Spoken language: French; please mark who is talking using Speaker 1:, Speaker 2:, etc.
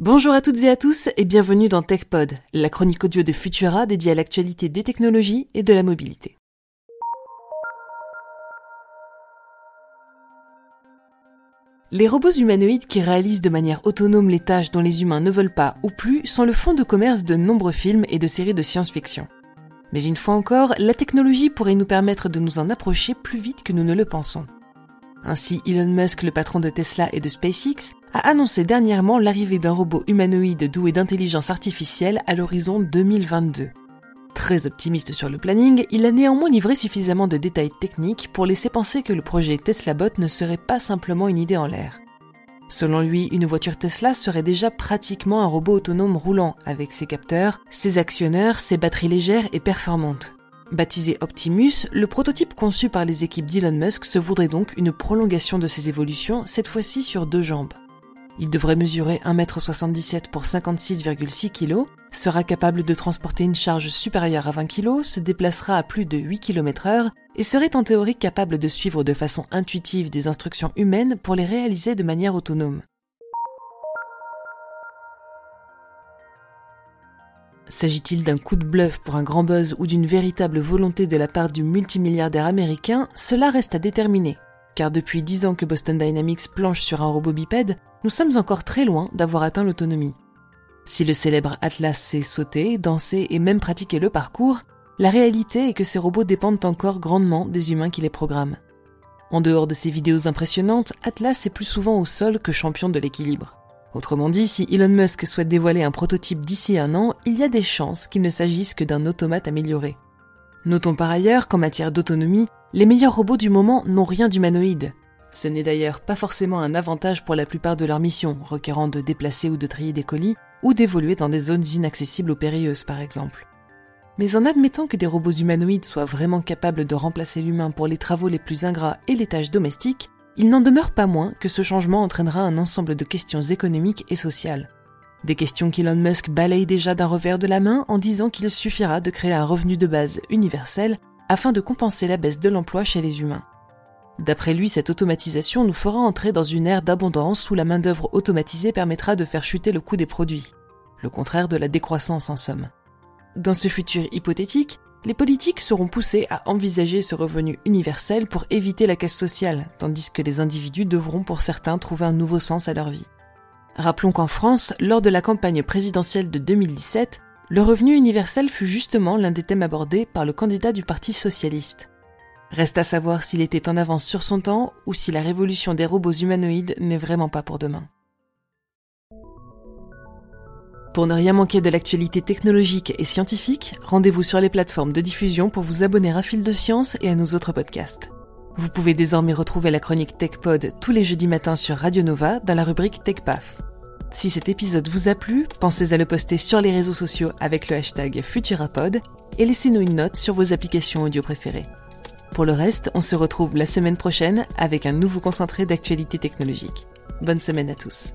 Speaker 1: Bonjour à toutes et à tous et bienvenue dans TechPod, la chronique audio de Futura dédiée à l'actualité des technologies et de la mobilité. Les robots humanoïdes qui réalisent de manière autonome les tâches dont les humains ne veulent pas ou plus sont le fond de commerce de nombreux films et de séries de science-fiction. Mais une fois encore, la technologie pourrait nous permettre de nous en approcher plus vite que nous ne le pensons. Ainsi, Elon Musk, le patron de Tesla et de SpaceX, a annoncé dernièrement l'arrivée d'un robot humanoïde doué d'intelligence artificielle à l'horizon 2022. Très optimiste sur le planning, il a néanmoins livré suffisamment de détails techniques pour laisser penser que le projet Tesla Bot ne serait pas simplement une idée en l'air. Selon lui, une voiture Tesla serait déjà pratiquement un robot autonome roulant avec ses capteurs, ses actionneurs, ses batteries légères et performantes. Baptisé Optimus, le prototype conçu par les équipes d'Elon Musk se voudrait donc une prolongation de ses évolutions, cette fois-ci sur deux jambes. Il devrait mesurer 1m77 pour 56,6 kg, sera capable de transporter une charge supérieure à 20 kg, se déplacera à plus de 8 km h et serait en théorie capable de suivre de façon intuitive des instructions humaines pour les réaliser de manière autonome. S'agit-il d'un coup de bluff pour un grand buzz ou d'une véritable volonté de la part du multimilliardaire américain Cela reste à déterminer. Car depuis 10 ans que Boston Dynamics planche sur un robot bipède, nous sommes encore très loin d'avoir atteint l'autonomie. Si le célèbre Atlas sait sauter, danser et même pratiquer le parcours, la réalité est que ces robots dépendent encore grandement des humains qui les programment. En dehors de ces vidéos impressionnantes, Atlas est plus souvent au sol que champion de l'équilibre. Autrement dit, si Elon Musk souhaite dévoiler un prototype d'ici un an, il y a des chances qu'il ne s'agisse que d'un automate amélioré. Notons par ailleurs qu'en matière d'autonomie, les meilleurs robots du moment n'ont rien d'humanoïde. Ce n'est d'ailleurs pas forcément un avantage pour la plupart de leurs missions, requérant de déplacer ou de trier des colis, ou d'évoluer dans des zones inaccessibles ou périlleuses par exemple. Mais en admettant que des robots humanoïdes soient vraiment capables de remplacer l'humain pour les travaux les plus ingrats et les tâches domestiques, il n'en demeure pas moins que ce changement entraînera un ensemble de questions économiques et sociales. Des questions qu'Elon Musk balaye déjà d'un revers de la main en disant qu'il suffira de créer un revenu de base universel afin de compenser la baisse de l'emploi chez les humains. D'après lui, cette automatisation nous fera entrer dans une ère d'abondance où la main-d'œuvre automatisée permettra de faire chuter le coût des produits. Le contraire de la décroissance en somme. Dans ce futur hypothétique, les politiques seront poussés à envisager ce revenu universel pour éviter la casse sociale, tandis que les individus devront pour certains trouver un nouveau sens à leur vie. Rappelons qu'en France, lors de la campagne présidentielle de 2017, le revenu universel fut justement l'un des thèmes abordés par le candidat du Parti socialiste. Reste à savoir s'il était en avance sur son temps ou si la révolution des robots humanoïdes n'est vraiment pas pour demain. Pour ne rien manquer de l'actualité technologique et scientifique, rendez-vous sur les plateformes de diffusion pour vous abonner à Fil de Science et à nos autres podcasts. Vous pouvez désormais retrouver la chronique TechPod tous les jeudis matins sur Radio Nova dans la rubrique TechPaf. Si cet épisode vous a plu, pensez à le poster sur les réseaux sociaux avec le hashtag Futurapod et laissez-nous une note sur vos applications audio préférées. Pour le reste, on se retrouve la semaine prochaine avec un nouveau concentré d'actualité technologique. Bonne semaine à tous.